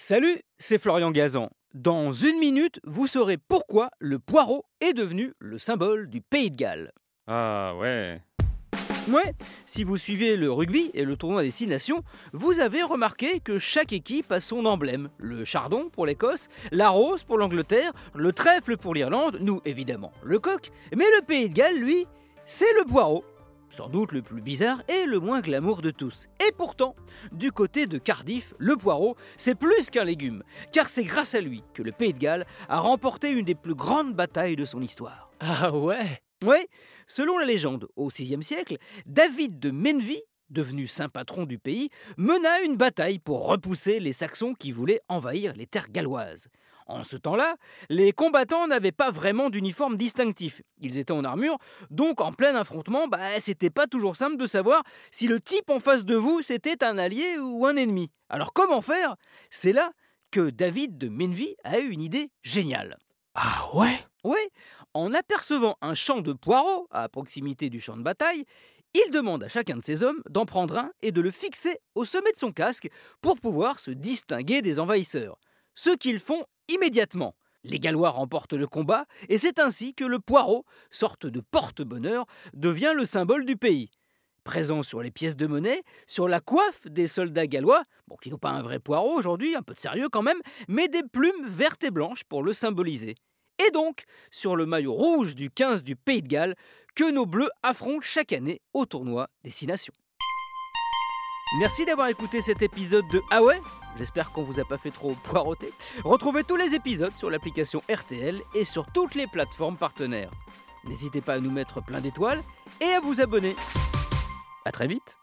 Salut, c'est Florian Gazan. Dans une minute, vous saurez pourquoi le poireau est devenu le symbole du pays de Galles. Ah ouais. Ouais, si vous suivez le rugby et le tournoi des Six Nations, vous avez remarqué que chaque équipe a son emblème. Le chardon pour l'Écosse, la rose pour l'Angleterre, le trèfle pour l'Irlande, nous évidemment le coq, mais le pays de Galles, lui, c'est le poireau. Sans doute le plus bizarre et le moins glamour de tous. Et pourtant, du côté de Cardiff, le poireau, c'est plus qu'un légume, car c'est grâce à lui que le pays de Galles a remporté une des plus grandes batailles de son histoire. Ah ouais? Oui, selon la légende, au VIe siècle, David de Menvy, devenu saint patron du pays, mena une bataille pour repousser les Saxons qui voulaient envahir les terres galloises. En ce temps-là, les combattants n'avaient pas vraiment d'uniforme distinctif. Ils étaient en armure, donc en plein affrontement, bah, c'était pas toujours simple de savoir si le type en face de vous c'était un allié ou un ennemi. Alors comment faire? C'est là que David de Menvy a eu une idée géniale. Ah ouais? Oui, en apercevant un champ de poireaux à proximité du champ de bataille, il demande à chacun de ses hommes d'en prendre un et de le fixer au sommet de son casque pour pouvoir se distinguer des envahisseurs. Ce qu'ils font immédiatement. Les Gallois remportent le combat et c'est ainsi que le poireau, sorte de porte-bonheur, devient le symbole du pays. Présent sur les pièces de monnaie, sur la coiffe des soldats gallois, bon, qui n'ont pas un vrai poireau aujourd'hui, un peu de sérieux quand même, mais des plumes vertes et blanches pour le symboliser. Et donc sur le maillot rouge du 15 du Pays de Galles, que nos Bleus affrontent chaque année au tournoi des Six Nations. Merci d'avoir écouté cet épisode de Ah J'espère qu'on vous a pas fait trop poireauter. Retrouvez tous les épisodes sur l'application RTL et sur toutes les plateformes partenaires. N'hésitez pas à nous mettre plein d'étoiles et à vous abonner. A très vite